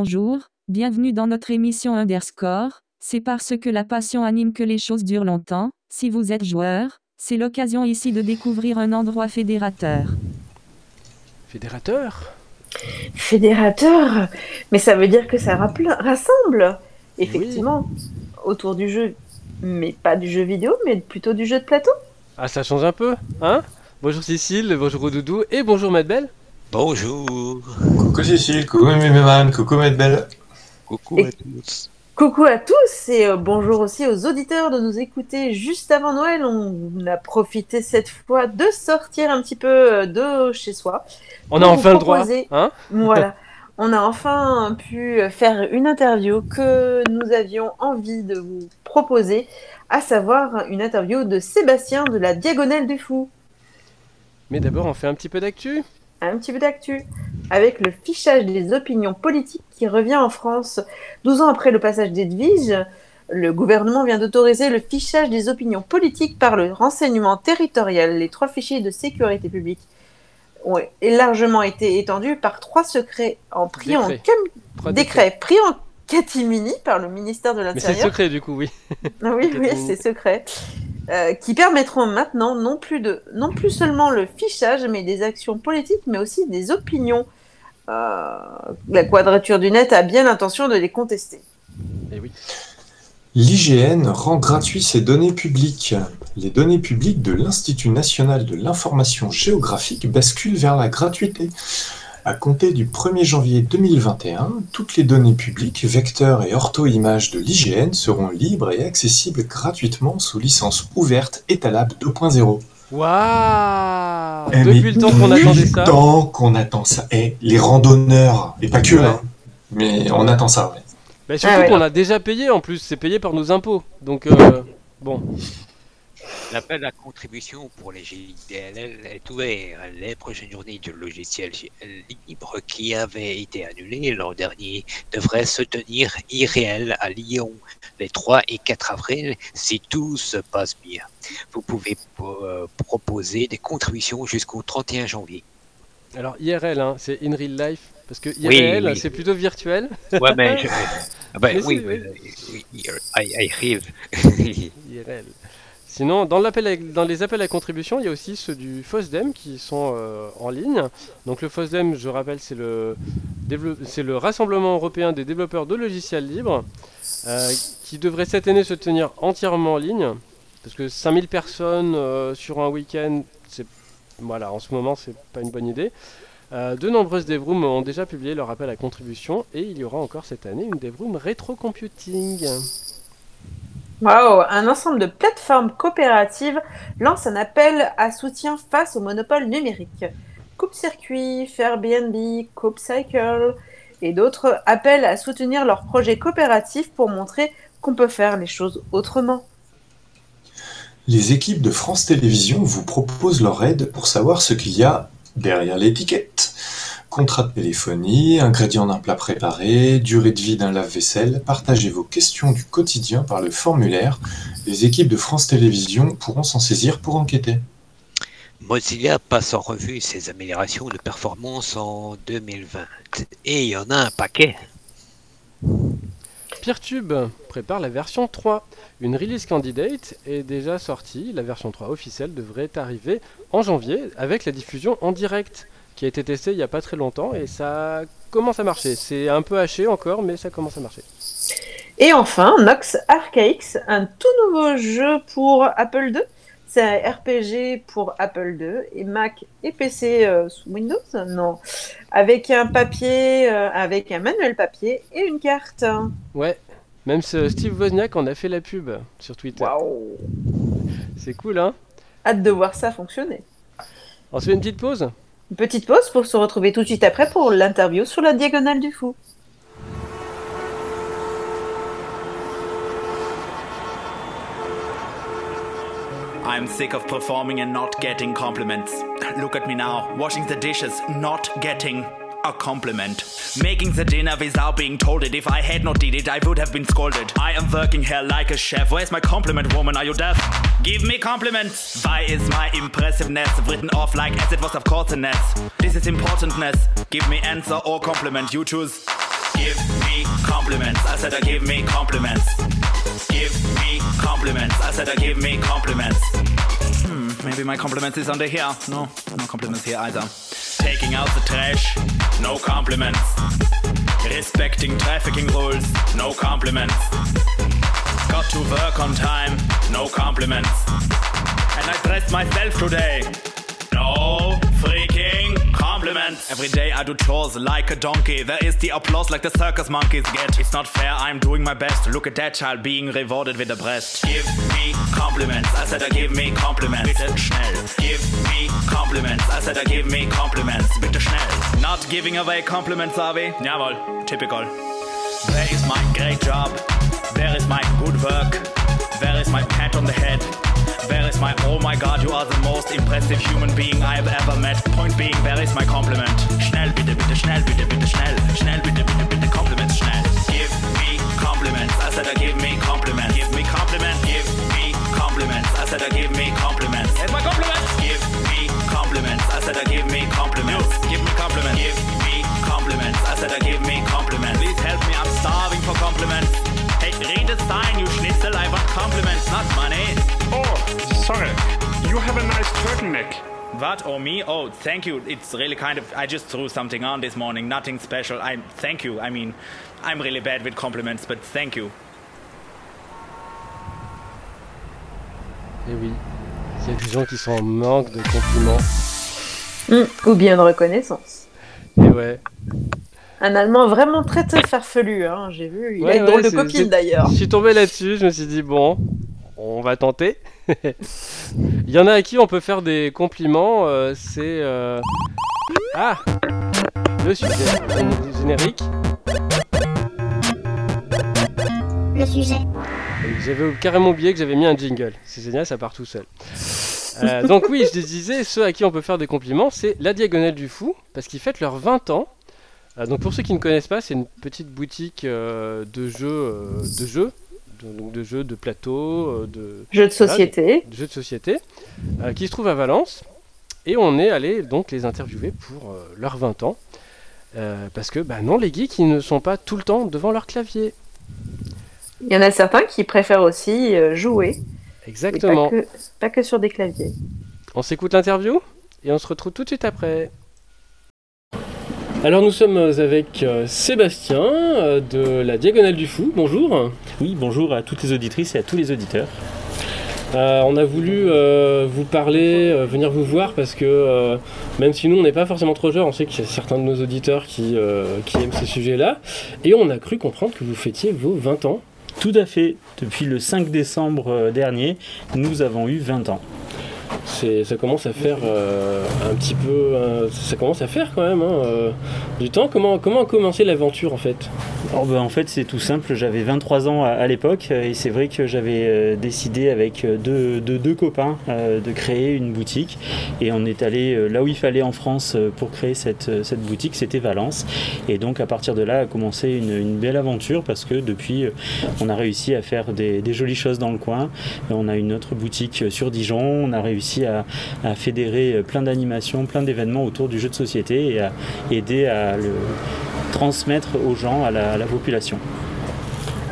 Bonjour, bienvenue dans notre émission Underscore. C'est parce que la passion anime que les choses durent longtemps. Si vous êtes joueur, c'est l'occasion ici de découvrir un endroit fédérateur. Fédérateur? Fédérateur? Mais ça veut dire que ça rassemble, effectivement, autour du jeu. Mais pas du jeu vidéo, mais plutôt du jeu de plateau. Ah, ça change un peu, hein? Bonjour Cécile, bonjour Doudou et bonjour Madbelle. Bonjour. Coucou Cécile, coucou Méméman, coucou Medbel. Coucou Et- à tous. Coucou à tous et euh, bonjour aussi aux auditeurs de nous écouter juste avant Noël. On a profité cette fois de sortir un petit peu euh, de chez soi. On a enfin le droit, hein Voilà. On a enfin pu faire une interview que nous avions envie de vous proposer, à savoir une interview de Sébastien de la Diagonale du Fou. Mais d'abord, on fait un petit peu d'actu. Un petit peu d'actu. Avec le fichage des opinions politiques qui revient en France. 12 ans après le passage d'Edwige, le gouvernement vient d'autoriser le fichage des opinions politiques par le renseignement territorial. Les trois fichiers de sécurité publique ont largement été étendus par trois secrets en pris en Décret. cam- Trois décret pris en catimini par le ministère de Mais c'est l'Intérieur. secret du coup, oui. Oui, oui, c'est secret. Euh, qui permettront maintenant non plus, de, non plus seulement le fichage, mais des actions politiques, mais aussi des opinions. Euh, la quadrature du net a bien l'intention de les contester. Et oui. L'IGN rend gratuit ses données publiques. Les données publiques de l'Institut national de l'information géographique basculent vers la gratuité. À compter du 1er janvier 2021, toutes les données publiques, vecteurs et ortho-images de l'IGN seront libres et accessibles gratuitement sous licence ouverte étalable 2.0. Waouh Eh, Depuis mais le temps qu'on depuis attendait le ça. temps qu'on attend ça. Et les randonneurs, et pas que, Ouais. hein, mais on attend ça, ouais. Bah, surtout Ah ouais. qu'on a déjà payé en plus, c'est payé par nos impôts. Donc, euh, bon. L'appel à contribution pour les GIDLL est ouvert. Les prochaines journées du logiciel libre qui avait été annulé l'an dernier devraient se tenir irréel à Lyon les 3 et 4 avril si tout se passe bien. Vous pouvez euh, proposer des contributions jusqu'au 31 janvier. Alors, IRL, hein, c'est in real life. Parce que IRL, oui. c'est plutôt virtuel. Ouais, mais je... Ah ben, Mais oui, oui, oui, arrive. IRL. Sinon, dans, les appels à contribution, il y a aussi ceux du FOSDEM qui sont euh, en ligne. Donc le FOSDEM, je rappelle, c'est le, Rassemblement européen des développeurs de logiciels libres, euh, qui devrait cette année se tenir entièrement en ligne. Parce que 5000 personnes euh, sur un week-end, c'est voilà, en ce moment, c'est pas une bonne idée. De nombreuses devrooms ont déjà publié leur appel à contribution et il y aura encore cette année une devroom rétro computing. Waouh Un ensemble de plateformes coopératives lance un appel à soutien face au monopole numérique. Coupe-circuit, Airbnb, CoopCycle et d'autres appellent à soutenir leurs projets coopératifs pour montrer qu'on peut faire les choses autrement. Les équipes de France Télévisions vous proposent leur aide pour savoir ce qu'il y a derrière l'étiquette. Contrat de téléphonie, ingrédients d'un plat préparé, durée de vie d'un lave-vaisselle, partagez vos questions du quotidien par le formulaire. Les équipes de France Télévisions pourront s'en saisir pour enquêter. Mozilla passe en revue ses améliorations de performance en 2020. Et il y en a un paquet. Peertube prépare la version 3. Une release candidate est déjà sortie. La version 3 officielle devrait arriver en janvier avec la diffusion en direct qui a été testée il n'y a pas très longtemps et ça commence à marcher. C'est un peu haché encore, mais ça commence à marcher. Et enfin, Nox Archaix, un tout nouveau jeu pour Apple II. C'est un RPG pour Apple II et Mac et PC euh, sous Windows Non. Avec un papier, euh, avec un manuel papier et une carte. Ouais, même ce Steve Wozniak en a fait la pub sur Twitter. Waouh C'est cool, hein Hâte de voir ça fonctionner. On se fait une petite pause Une petite pause pour se retrouver tout de suite après pour l'interview sur la diagonale du fou. I'm sick of performing and not getting compliments. Look at me now, washing the dishes, not getting a compliment. Making the dinner without being told it. If I had not did it, I would have been scolded. I am working here like a chef. Where's my compliment, woman? Are you deaf? Give me compliments. Why is my impressiveness written off like as it was of nest? This is importantness. Give me answer or compliment. You choose. Give me compliments. I said, I give me compliments. Give me compliments. I said, I give me compliments. Hmm, maybe my compliments is under here. No, no compliments here either. Taking out the trash. No compliments. Respecting trafficking rules. No compliments. Got to work on time. No compliments. And I dressed myself today. No compliments. Every day I do chores like a donkey. There is the applause like the circus monkeys get. It's not fair, I'm doing my best. Look at that child being rewarded with a breast. Give me compliments. I said I give me compliments. Bitte schnell. Give me compliments. I said I give me compliments. Bitte schnell. Not giving away compliments, are we? Jawohl, typical. Where is my great job? Where is my good work? Where is my pat on the head? Where is my oh my god, you are the most impressive human being I have ever met? Point being, where is my compliment? Schnell bitte, bitte, schnell bitte, bitte, schnell. Schnell bitte, bitte, bitte, compliments, schnell. Give me compliments. I said I give me compliments. Give me compliments. Give me compliments. I said I give me compliments. Here's my compliments. Give me compliments. I said I give me compliments. Give me compliments. You have a nice turtleneck. What? Or me? Oh, thank you. It's really kind of. I just threw something on this morning. Nothing special. I thank you. I mean, I'm really bad with compliments, but thank you. Et oui, il y a des gens qui sont en manque de compliments. Hmm, Ou bien de reconnaissance. Et ouais. Un Allemand vraiment très très farfelu, hein, j'ai vu. Il Ouais, a une ouais, drôle de copine d'ailleurs. Je suis tombé là-dessus, je me suis dit, bon, on va tenter. Il y en a à qui on peut faire des compliments, euh, c'est... euh, Ah Le sujet, le générique. Le sujet. J'avais carrément oublié que j'avais mis un jingle. C'est génial, ça part tout seul. Euh, donc oui, je disais, ceux à qui on peut faire des compliments, c'est la Diagonale du Fou, parce qu'ils fêtent leurs 20 ans. Donc pour ceux qui ne connaissent pas, c'est une petite boutique de jeux, de jeux, donc de jeux de plateau, euh, de, Jeu de société. de jeux de société, euh, qui se trouve à Valence. Et on est allé donc les interviewer pour euh, leurs 20 ans. Euh, parce que, bah non, les geeks, ils ne sont pas tout le temps devant leur clavier. Il y en a certains qui préfèrent aussi jouer. Exactement. Pas que, pas que sur des claviers. On s'écoute l'interview et on se retrouve tout de suite après. Alors nous sommes avec euh, Sébastien euh, de la Diagonale du Fou. Bonjour. Oui, bonjour à toutes les auditrices et à tous les auditeurs. Euh, on a voulu euh, vous parler, euh, venir vous voir parce que même si nous on n'est pas forcément trop joueurs, on sait qu'il y a certains de nos auditeurs qui, qui aiment ces sujets-là. Et on a cru comprendre que vous fêtiez vos 20 ans. Tout à fait, depuis le 5 décembre dernier, nous avons eu 20 ans. Ça commence à faire euh, un petit peu, euh, ça commence à faire quand même hein, euh, du temps. Comment, comment a commencé l'aventure en fait? Alors, ben, en fait, c'est tout simple, j'avais 23 ans à, l'époque et c'est vrai que j'avais décidé avec deux, deux- copains de créer une boutique et on est allé là où il fallait en France pour créer cette, cette boutique, c'était Valence. Et donc à partir de là a commencé une, belle aventure parce que depuis on a réussi à faire des, des jolies choses dans le coin. On a une autre boutique sur Dijon, on a réussi à, à fédérer euh, plein d'animations, plein d'événements autour du jeu de société et à aider à le transmettre aux gens, à la, à la population.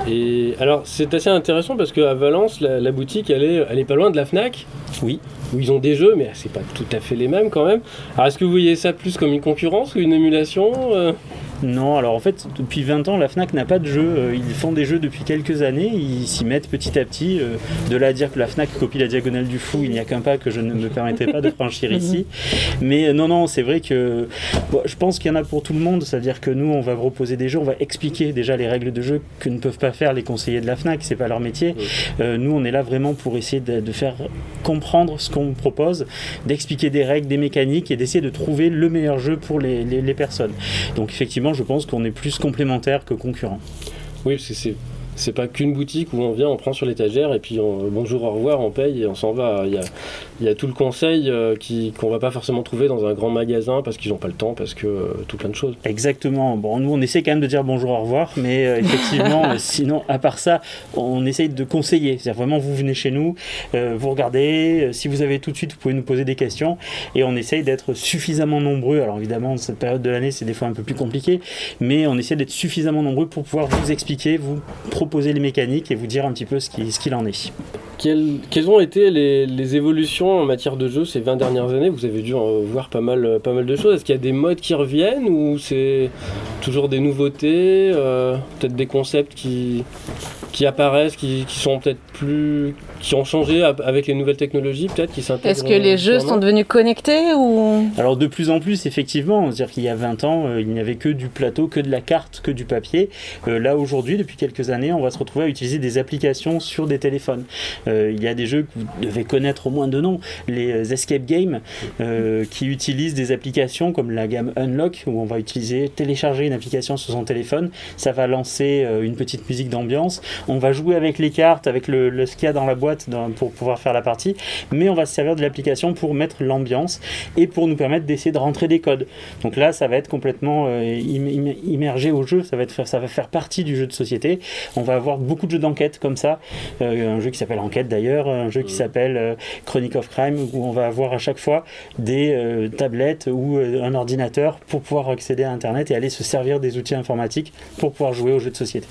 Et alors c'est assez intéressant parce qu'à Valence, la, la boutique elle est, elle est pas loin de la Fnac. Oui. Où ils ont des jeux, mais c'est pas tout à fait les mêmes quand même. Alors est-ce que vous voyez ça plus comme une concurrence ou une émulation euh? Non, alors en fait, depuis 20 ans, la FNAC n'a pas de jeu. Euh, Ils font des jeux depuis quelques années, ils s'y mettent petit à petit. Euh, De là à dire que la FNAC copie la diagonale du fou, il n'y a qu'un pas que je ne me permettrai pas de franchir ici. Mais euh, non, non, c'est vrai que bon, je pense qu'il y en a pour tout le monde. C'est-à-dire que nous, on va proposer des jeux, on va expliquer déjà les règles de jeu que ne peuvent pas faire les conseillers de la FNAC, c'est pas leur métier. Euh, nous, on est là vraiment pour essayer de, de faire comprendre ce qu'on propose, d'expliquer des règles, des mécaniques et d'essayer de trouver le meilleur jeu pour les, les- les personnes. Donc effectivement, je pense qu'on est plus complémentaires que concurrents. Oui, parce que c'est c'est pas qu'une boutique où on vient, on prend sur l'étagère et puis on, bonjour, au revoir, on paye et on s'en va. Il y a, il y a tout le conseil euh, qui, qu'on va pas forcément trouver dans un grand magasin parce qu'ils n'ont pas le temps, parce que euh, tout plein de choses. Exactement. Bon, nous, on essaie quand même de dire bonjour, au revoir, mais euh, effectivement, euh, sinon, à part ça, on essaye de conseiller. C'est-à-dire vraiment, vous venez chez nous, euh, vous regardez, euh, si vous avez tout de suite, vous pouvez nous poser des questions, et on essaye d'être suffisamment nombreux. Alors évidemment, cette période de l'année, c'est des fois un peu plus compliqué, mais on essaie d'être suffisamment nombreux pour pouvoir vous expliquer, vous proposer les mécaniques et vous dire un petit peu ce qui- ce qu'il en est. Quelles, ont été les, évolutions en matière de jeu ces 20 dernières années? Vous avez dû en voir pas mal, pas mal de choses. Est-ce qu'il y a des modes qui reviennent ou c'est toujours des nouveautés euh, Peut-être des concepts qui, qui apparaissent, qui sont peut-être plus. Qui ont changé avec les nouvelles technologies, peut-être qui s'intègrent Est-ce que les jeux sont devenus connectés ou? Alors de plus en plus, effectivement, c'est-à-dire qu'il y a 20 ans, euh, il n'y avait que du plateau, que de la carte, que du papier. Euh, là aujourd'hui, depuis quelques années, on va se retrouver à utiliser des applications sur des téléphones. Euh, il y a des jeux que vous devez connaître au moins de nom, les escape games, euh, qui utilisent des applications comme la gamme Unlock, où on va utiliser télécharger une application sur son téléphone, ça va lancer une petite musique d'ambiance. On va jouer avec les cartes, avec le, le ce qu'il y a dans la boîte dans- pour pouvoir faire la partie, mais on va se servir de l'application pour mettre l'ambiance et pour nous permettre d'essayer de rentrer des codes. Donc là, ça va être complètement euh, im- im- immergé au jeu, ça va, être faire, ça va faire partie du jeu de société. On va avoir beaucoup de jeux d'enquête comme ça, Euh, un jeu qui s'appelle Enquête d'ailleurs, un jeu qui s'appelle euh, Chronic of Crime, où on va avoir à chaque fois des euh, tablettes ou un ordinateur pour pouvoir accéder à Internet et aller se servir des outils informatiques pour pouvoir jouer aux jeux de société.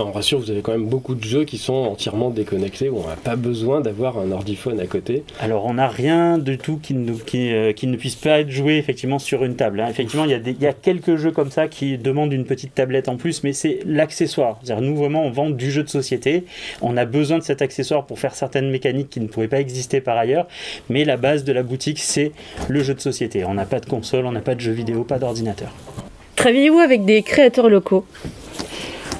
On rassure, vous avez quand même beaucoup de jeux qui sont entièrement déconnectés, où on n'a pas besoin d'avoir un ordiphone à côté. Alors on n'a rien du tout qui ne, qui, euh, qui ne puisse pas être joué effectivement sur une table. hein. Effectivement, il y, a des- il y a quelques jeux comme ça qui demandent une petite tablette en plus, mais c'est l'accessoire. C'est-à-dire nous vraiment on vend du jeu de société. On a besoin de cet accessoire pour faire certaines mécaniques qui ne pourraient pas exister par ailleurs, mais la base de la boutique c'est le jeu de société. On n'a pas de console, on n'a pas de jeux vidéo, pas d'ordinateur. travaillez-vous avec des créateurs locaux?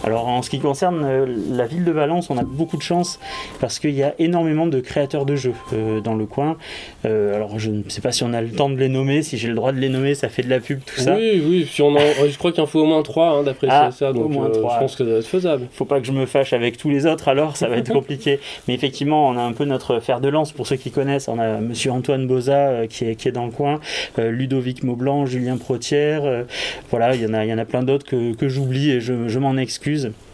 Alors en ce qui concerne euh, la ville de Valence, on a beaucoup de chance parce qu'il y a énormément de créateurs de jeux euh, dans le coin. Euh, alors je ne sais pas si on a le temps de les nommer, si j'ai le droit de les nommer, ça fait de la pub, tout ça. Oui, oui, si on en- je crois qu'il en faut au moins 3 d'après Ah, ça, donc au moins euh, trois. je pense que ça doit être faisable. Faut pas que je me fâche avec tous les autres, alors ça va être compliqué. Mais effectivement, on a un peu notre fer de lance pour ceux qui connaissent. On a Monsieur Antoine Boza qui, est, qui est dans le coin, Ludovic Maublanc, Julien Protière. voilà, il y en a, il y en a plein d'autres que, que j'oublie et je, je m'en excuse. excuse him.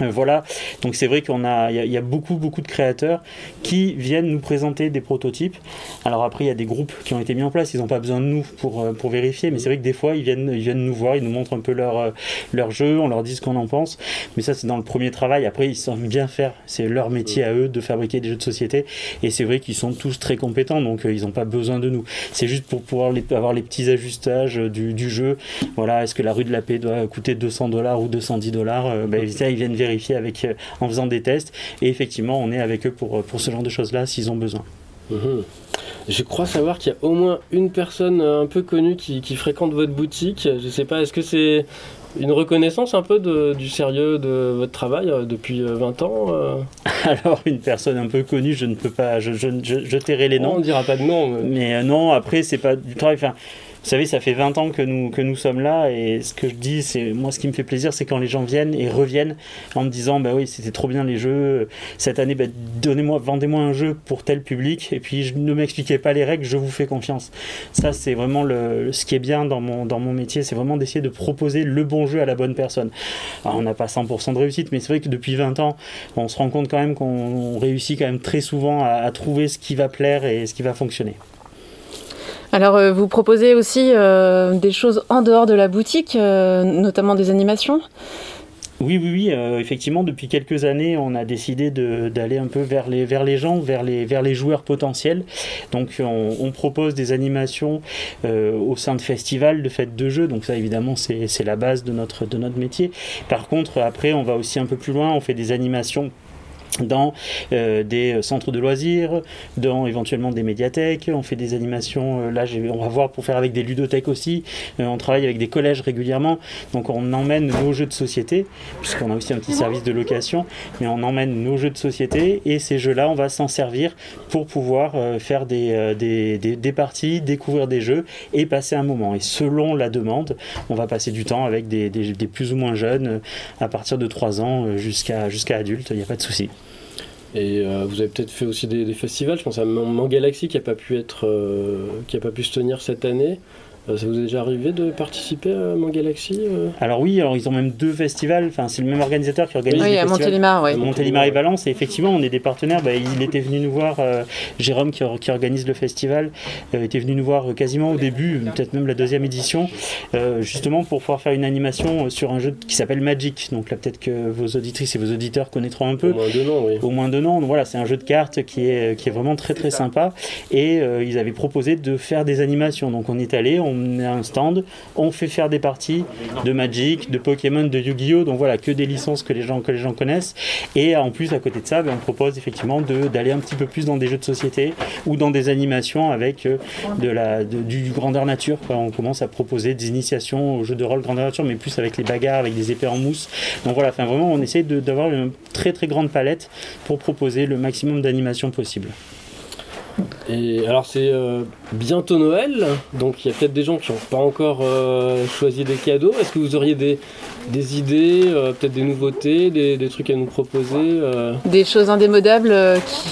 Euh, voilà, donc c'est vrai qu'on a, il y, a- il y a beaucoup, beaucoup de créateurs qui viennent nous présenter des prototypes. Alors après, il y a des groupes qui ont été mis en place, ils n'ont pas besoin de nous pour, euh, pour vérifier, mais c'est vrai que des fois, ils viennent, ils viennent nous voir, ils nous montrent un peu leur, euh, leur jeu, on leur dit ce qu'on en pense. Mais ça, c'est dans le premier travail. Après, ils savent bien faire, c'est leur métier à eux de fabriquer des jeux de société. Et c'est vrai qu'ils sont tous très compétents, donc euh, ils n'ont pas besoin de nous. C'est juste pour pouvoir les- avoir les petits ajustages du, du jeu. Voilà, est-ce que la rue de la paix doit coûter 200 dollars ou 210 dollars ben, ça, Ils viennent vérifier avec, euh, en faisant des tests. Et effectivement, on est avec eux pour, euh, pour ce genre de choses-là s'ils ont besoin. Mhm. Je crois savoir qu'il y a au moins une personne euh, un peu connue qui, qui fréquente votre boutique. Je sais pas, est-ce que c'est une reconnaissance un peu de- du sérieux de votre travail depuis euh, 20 ans euh? Alors, une personne un peu connue, je ne peux pas, je, je, je, je tairai les noms. On dira pas de nom. mais- Mais euh, non, après, c'est pas du travail. Enfin, savez, ça fait 20 ans que nous, que nous sommes là et ce que je dis, c'est moi, ce qui me fait plaisir, c'est quand les gens viennent et reviennent en me disant Bah oui, c'était trop bien les jeux. Cette année, bah, donnez-moi, vendez-moi un jeu pour tel public et puis ne m'expliquez pas les règles, je vous fais confiance. Ça, c'est vraiment le, ce qui est bien dans mon, dans mon métier, c'est vraiment d'essayer de proposer le bon jeu à la bonne personne. Alors, on n'a pas 100% de réussite, mais c'est vrai que depuis 20 ans, on se rend compte quand même qu'on réussit quand même très souvent à trouver ce qui va plaire et ce qui va fonctionner. Alors, euh, vous proposez aussi euh, des choses en dehors de la boutique, euh, notamment des animations? Oui, oui, oui. effectivement, depuis quelques années, on a décidé d'aller un peu vers les, vers les gens, vers les, vers les joueurs potentiels. Donc, on, propose des animations au sein de festivals, de fêtes de jeux. Donc, ça, évidemment, c'est la base de notre, de notre métier. Par contre, après, on va aussi un peu plus loin. On fait des animations dans euh, des centres de loisirs, dans éventuellement des médiathèques. On fait des animations, euh, là on va voir pour faire avec des ludothèques aussi. Euh, on travaille avec des collèges régulièrement. Donc on emmène nos jeux de société, puisqu'on a aussi un petit service de location, mais on emmène nos jeux de société et ces jeux-là, on va s'en servir pour pouvoir faire des, des, des, parties, découvrir des jeux et passer un moment. Et selon la demande, on va passer du temps avec des, des plus ou moins jeunes à partir de 3 ans jusqu'à jusqu'à adultes, il n'y a pas de souci. Et euh, vous avez peut-être fait aussi des, festivals. Je pense à Mangalaxy qui n'a euh, pas pu se tenir cette année. Euh, ça vous est déjà arrivé de participer à Mon Galaxy euh Alors oui, alors ils ont même deux festivals. Enfin, c'est le même organisateur qui organise. Oui, les à Montélimar, oui. Montélimar et Valence. Et effectivement, on est des partenaires. Bah, il était venu nous voir. Euh, Jérôme qui, qui, organise le festival était venu nous voir quasiment au début, peut-être même la deuxième édition, justement pour pouvoir faire une animation sur un jeu qui s'appelle Magic. Donc là, peut-être que vos auditrices et vos auditeurs connaîtront un peu. Au moins deux noms, oui. Au moins deux noms. Donc voilà, c'est un jeu de cartes qui est qui est vraiment très très sympa. Et ils avaient proposé de faire des animations. Donc on est allé, on on a un stand, on fait faire des parties de Magic, de Pokémon, de Yu-Gi-Oh! Donc voilà, que des licences que les gens, que connaissent. Et en plus, à côté de ça, ben, on propose effectivement d'aller un petit peu plus dans des jeux de société ou dans des animations avec euh, du grandeur nature. On commence à proposer des initiations aux jeux de rôle grandeur nature, mais plus avec les bagarres, avec des épées en mousse. Donc voilà, enfin, vraiment, on essaie d'avoir une très très grande palette pour proposer le maximum d'animations possible. Et alors c'est euh, bientôt Noël, donc il y a peut-être des gens qui n'ont pas encore euh, choisi des cadeaux. Est-ce que vous auriez des, des idées, euh, peut-être des nouveautés, des, des, trucs à nous proposer Des choses indémodables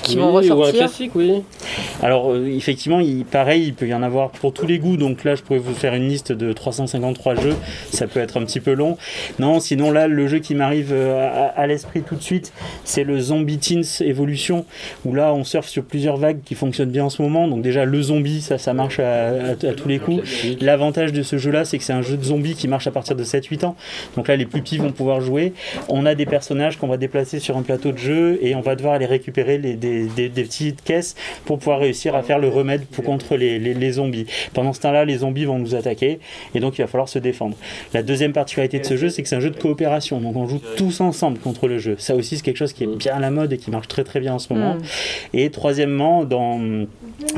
qui, vont ressortir Ou un classique, oui. Alors effectivement, il, pareil, il peut y en avoir pour tous les goûts. Donc là, je pourrais vous faire une liste de 353 jeux. Ça peut être un petit peu long. Non, sinon là, le jeu qui m'arrive à, à l'esprit tout de suite, c'est le Zombie Teens Evolution, où là, on surfe sur plusieurs vagues qui fonctionnent bien en ce moment. Donc déjà le zombie, ça, ça marche à, tous les coups. L'avantage de ce jeu-là, c'est que c'est un jeu de zombie qui marche à partir de 7-8 ans. Donc là, les plus petits vont pouvoir jouer. On a des personnages qu'on va déplacer sur un plateau de jeu et on va devoir aller récupérer les, des, petites caisses pour pouvoir réussir à faire le remède pour, contre les, les, zombies. Pendant ce temps-là, les zombies vont nous attaquer et donc il va falloir se défendre. La deuxième particularité de ce jeu, c'est que c'est un jeu de coopération. Donc on joue tous ensemble contre le jeu. Ça aussi, c'est quelque chose qui est bien à la mode et qui marche très très bien en ce moment. Hmm. Et troisièmement, dans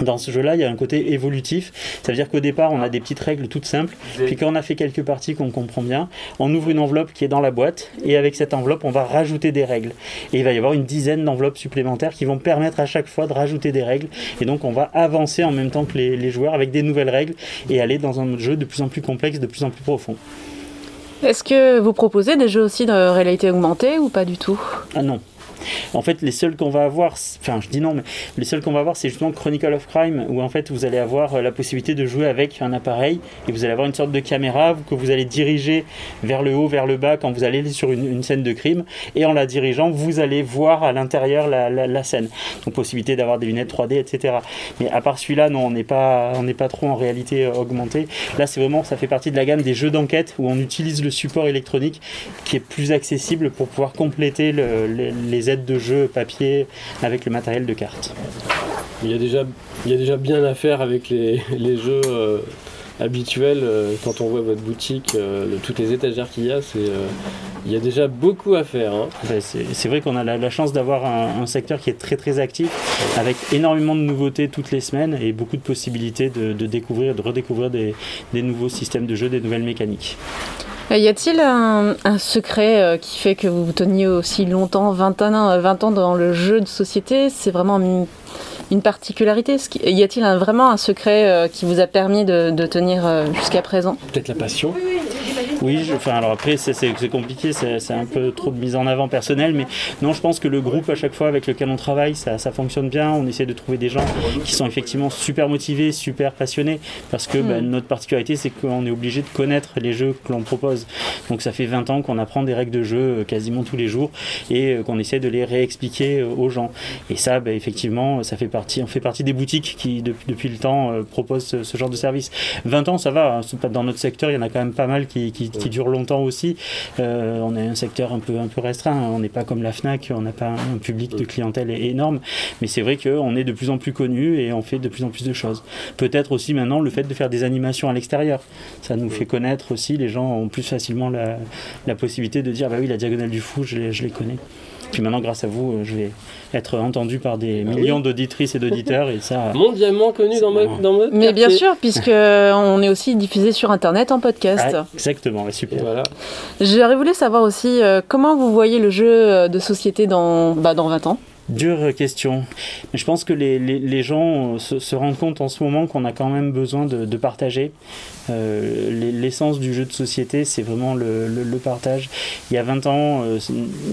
dans ce jeu-là, il y a un côté évolutif. Ça veut dire qu'au départ, on a des petites règles toutes simples. Puis quand on a fait quelques parties qu'on comprend bien, on ouvre une enveloppe qui est dans la boîte. Et avec cette enveloppe, on va rajouter des règles. Et il va y avoir une dizaine d'enveloppes supplémentaires qui vont permettre à chaque fois de rajouter des règles. Et donc, on va avancer en même temps que les, les joueurs avec des nouvelles règles et aller dans un jeu de plus en plus complexe, de plus en plus profond. Est-ce que vous proposez des jeux aussi de réalité augmentée ou pas du tout? Ah non, en fait, les seuls qu'on va avoir, enfin, je dis non, mais les seuls qu'on va avoir, c'est justement Chronicle of Crime, où en fait, vous allez avoir euh, la possibilité de jouer avec un appareil et vous allez avoir une sorte de caméra que vous allez diriger vers le haut, vers le bas quand vous allez sur une, scène de crime. Et en la dirigeant, vous allez voir à l'intérieur la, scène. Donc, possibilité d'avoir des lunettes 3D, etc. Mais à part celui-là, non, on n'est pas, on n'est pas trop en réalité euh, augmentée. Là, c'est vraiment, ça fait partie de la gamme des jeux d'enquête où on utilise le support électronique qui est plus accessible pour pouvoir compléter les, aides de jeu papier avec le matériel de cartes. Il y a déjà, il y a déjà bien à faire avec les, les jeux euh, habituels. Euh, quand on voit votre boutique, euh, toutes les étagères qu'il y a, c'est, il y a déjà beaucoup à faire. Hein. Ben, c'est, vrai qu'on a la, chance d'avoir un, secteur qui est très très actif, avec énormément de nouveautés toutes les semaines et beaucoup de possibilités de, découvrir, de redécouvrir des, des nouveaux systèmes de jeu, des nouvelles mécaniques. Euh, y a-t-il un, secret euh, qui fait que vous teniez aussi longtemps, 20 ans, 20 ans dans le jeu de société? C'est vraiment une, particularité? Y a-t-il vraiment un secret euh, qui vous a permis de tenir jusqu'à présent? Peut-être la passion. Oui, enfin alors après c'est compliqué, c'est un peu trop de mise en avant personnelle, mais non, je pense que le groupe à chaque fois avec lequel on travaille, ça, fonctionne bien. On essaie de trouver des gens qui sont effectivement super motivés, super passionnés, parce que bah, hmm. notre particularité c'est qu'on est obligé de connaître les jeux que l'on propose. Donc ça fait 20 ans qu'on apprend des règles de jeu euh, quasiment tous les jours et euh, qu'on essaie de les réexpliquer euh, aux gens. Et ça, bah, effectivement, ça fait partie, on fait partie des boutiques qui depuis, le temps proposent ce, genre de service. 20 ans, ça va. Hein. Dans notre secteur, il y en a quand même pas mal qui qui, dure longtemps aussi. Euh, on est un secteur un peu, un peu restreint. On n'est pas comme la FNAC, on n'a pas un public de clientèle énorme. Mais c'est vrai qu'on est de plus en plus connu et on fait de plus en plus de choses. Peut-être aussi maintenant le fait de faire des animations à l'extérieur. Ça nous fait connaître aussi. Les gens ont plus facilement la, la possibilité de dire bah oui, la diagonale du fou, je les, je les connais. Puis maintenant, grâce à vous, je vais être entendu par des millions d'auditrices et d'auditeurs et ça. Mondialement connu dans, mo- dans Mais bien sûr, puisque on est aussi diffusé sur Internet en podcast. Ah, exactement, super. Voilà. J'aurais voulu savoir aussi euh, comment vous voyez le jeu euh, de société dans, bah, dans 20 ans? Dure question. Mais je pense que les, les, les gens euh, se, se rendent compte en ce moment qu'on a quand même besoin de, de partager. Euh, l'e- L'essence du jeu de société, c'est vraiment le, partage. Il y a 20 ans, euh,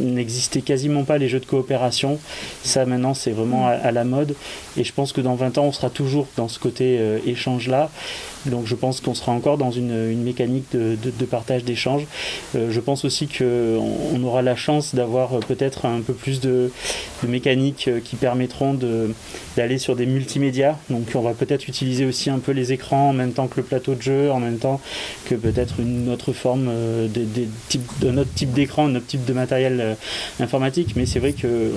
n'existaient quasiment pas les jeux de coopération. Ça, maintenant, c'est vraiment à, la mode. Et je pense que dans 20 ans, on sera toujours dans ce côté euh, échange-là. Donc je pense qu'on sera encore dans une, mécanique de, partage, d'échange. Euh, je pense aussi qu'on on aura la chance d'avoir peut-être un peu plus de, de mécaniques qui permettront d'aller sur des multimédias. Donc on va peut-être utiliser aussi un peu les écrans en même temps que le plateau de jeu, en même temps que peut-être une autre forme euh, des, des types, d'un autre type d'écran, un autre type de matériel euh, informatique. Mais c'est vrai que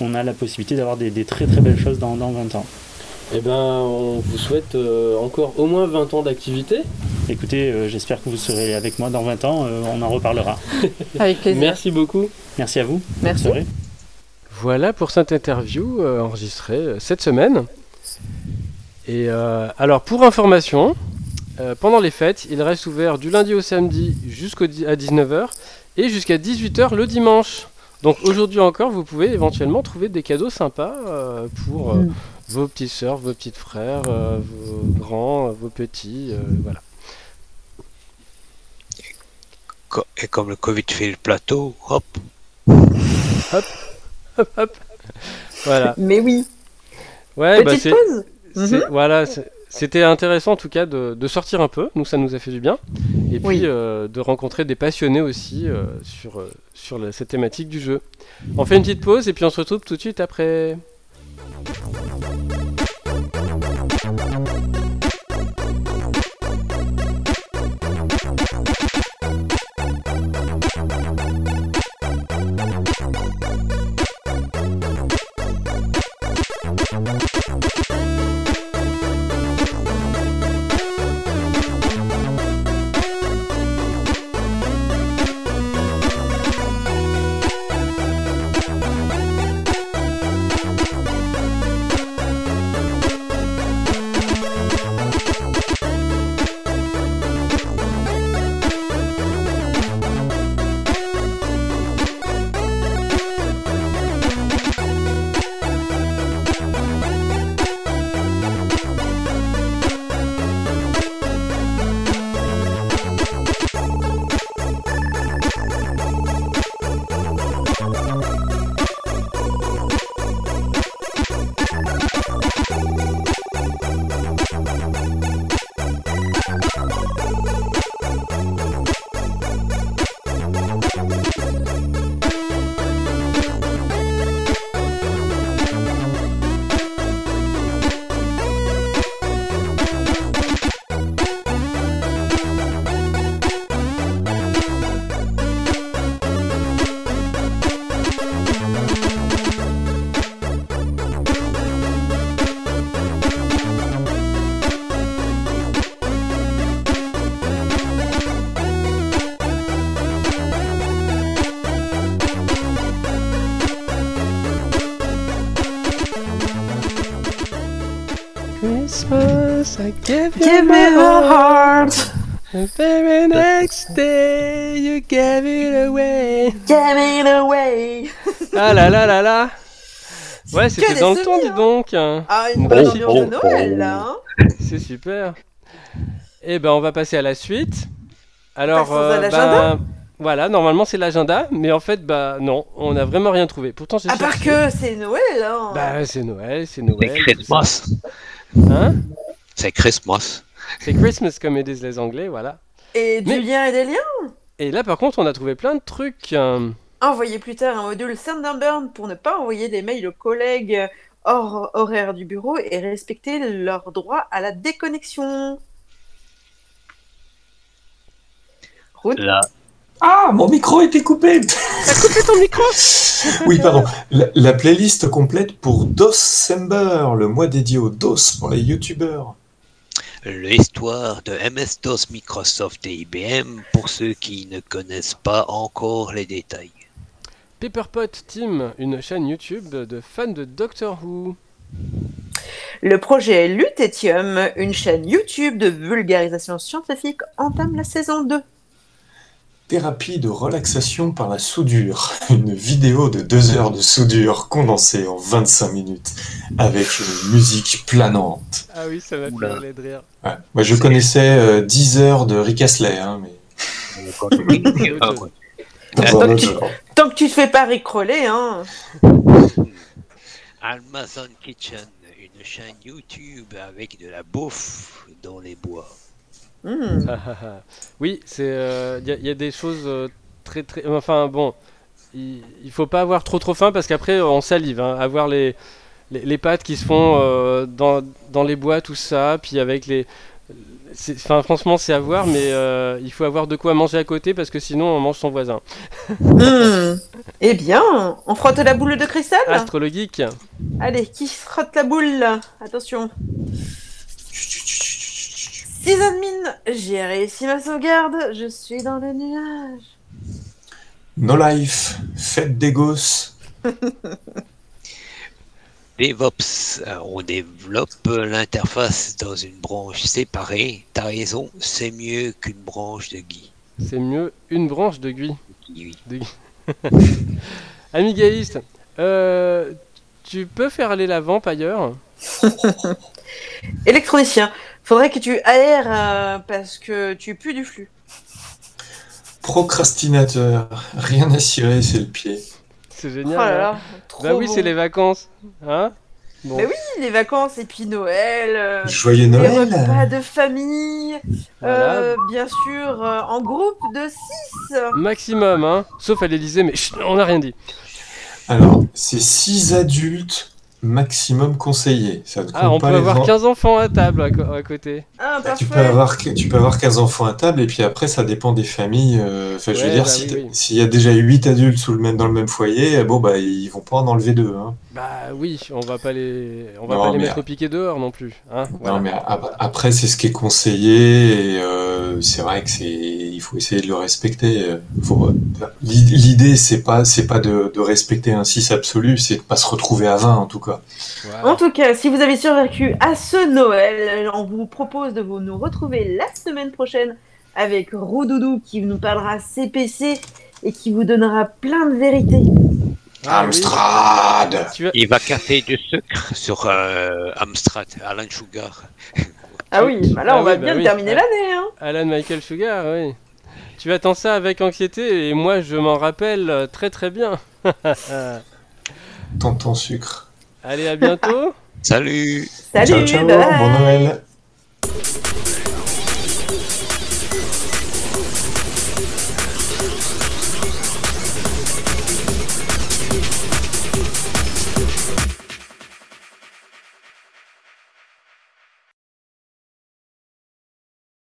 on a la possibilité d'avoir des, des très très belles choses dans, dans 20 ans. Eh ben, on vous souhaite euh, encore au moins 20 ans d'activité. Écoutez, euh, j'espère que vous serez avec moi dans 20 ans, euh, on en reparlera. Avec plaisir. Merci beaucoup. Merci à vous. Merci. Voilà pour cette interview euh, enregistrée cette semaine. Et euh, alors, pour information, euh, pendant les fêtes, il reste ouvert du lundi au samedi jusqu'à 19h et jusqu'à 18h le dimanche. Donc aujourd'hui encore, vous pouvez éventuellement trouver des cadeaux sympas euh, pour euh, Mm. vos petites sœurs, vos petits frères, euh, vos grands, vos petits, euh, voilà. Et comme le Covid fait le plateau, hop, Hop, hop. Voilà. Mais oui. Ouais, bah, Petite c'est- pause Mhm. Voilà, c'est- c'était intéressant en tout cas de, de sortir un peu, nous ça nous a fait du bien, et puis Oui. euh, de rencontrer des passionnés aussi euh, sur, euh, sur la- cette thématique du jeu. On fait une petite pause et puis on se retrouve tout de suite après. The very next day, you gave it away. Give it away. Ah là là là là Ouais, c'était dans le temps, dis donc Ah, une Bon, bonne bon, ambiance de Noël, là. hein. C'est super. Eh ben, on va passer à la suite. Alors, euh, bah, voilà, normalement c'est l'agenda, mais en fait, bah non, on n'a vraiment rien trouvé. Pourtant, j'ai À part cherché. que c'est Noël, hein. Bah, c'est Noël, c'est c'est Noël. tout ça. Christmas. Hein? C'est Christmas. C'est Christmas comme ils disent les Anglais, voilà. Et du Mais- lien et des liens. Et là, par contre, on a trouvé plein de trucs. euh, Envoyez plus tard un module Thunderbird pour ne pas envoyer des mails aux collègues hors horaire du bureau et respecter leur droit à la déconnexion. Là, Ah, mon micro a été coupé t'as coupé ton micro? Oui, pardon. La, la playlist complète pour December, le mois dédié au DOS pour les youtubeurs. L'histoire de MS-DOS, Microsoft et IBM pour ceux qui ne connaissent pas encore les détails. Pepperpot Team, une chaîne YouTube de fans de Doctor Who. Le projet Lutétium, une chaîne YouTube de vulgarisation scientifique, entame la saison 2. Thérapie de relaxation par la soudure. Une vidéo de 2 heures de soudure condensée en 25 minutes avec une musique planante. Ah oui, ça fait Oula. hurler de rire. Ouais. Moi, je connaissais euh, 10 heures de Rick Astley, hein, mais Ah, un Tant que tu-. Tant que tu te fais pas ricoler, hein. Amazon Kitchen, une chaîne YouTube avec de la bouffe dans les bois. Hmm. Ah, ah, ah. oui, c'est il y, a- y a des choses euh, très très. Enfin bon, il, il faut pas avoir trop trop faim parce qu'après on salive. Hein, avoir les, les les pâtes qui se font euh, dans dans les bois tout ça, puis avec les. Enfin franchement c'est à voir, mais euh, il faut avoir de quoi manger à côté parce que sinon on mange son voisin. Hmm. Eh bien, on frotte la boule de cristal Astrologique. Allez, qui frotte la boule? Attention. 6 admin, j'ai réussi ma sauvegarde, je suis dans le nuage. No Life, fête des gosses. DevOps, euh, on développe l'interface dans une branche séparée. T'as raison, c'est mieux qu'une branche de Guy. C'est mieux une branche de gui. Oui. De gui. Amigaïste, euh, tu peux faire aller la vampe ailleurs? Électronicien, faudrait que tu aères euh, parce que tu pues du flux. Procrastinateur, rien à cirer, c'est le pied. C'est Oh génial. là hein. là, trop bah oui, bon. c'est les vacances. Hein bon. Mais oui, les vacances et puis Noël. euh, Joyeux les Noël repas de famille. Voilà. euh, bien sûr, euh, en groupe de 6. Maximum, hein. Sauf à l'Elysée, mais chut, on n'a rien dit. Alors, c'est 6 adultes maximum conseillés. Ça Ah, on pas peut avoir en- 15 enfants à table à, co- à côté. Ah, Bah, tu, peux avoir, tu peux avoir 15 enfants à table et puis après ça dépend des familles. euh, Enfin, je veux dire, bah oui, oui. s'il y a déjà 8 adultes sous le même, dans le même foyer, bon bah ils vont pas en enlever deux. Hein. Bah oui, on va pas les, on va Non, pas les mettre au piqué dehors non plus. Hein voilà. Non mais ap- après c'est ce qui est conseillé et euh, c'est vrai que c'est il faut essayer de le respecter. faut- L'idée c'est pas c'est pas de, de respecter un 6 absolu, c'est de pas se retrouver à 20 en tout cas. Voilà. En tout cas, si vous avez survécu à ce Noël, on vous propose de vous nous retrouver la semaine prochaine avec Roudoudou qui nous parlera CPC et qui vous donnera plein de vérités. Ah oui. Amstrad Il va casser du sucre sur euh, Amstrad, Alan Sugar. Ah oui, bah là Ah on va oui, bah bien oui. terminer l'année. Hein. Alan Michael Sugar, oui. Tu attends ça avec anxiété et moi je m'en rappelle euh, très très bien. Tonton sucre. Allez, à bientôt. Salut Salut, ciao ciao, bye bye. bon Noël.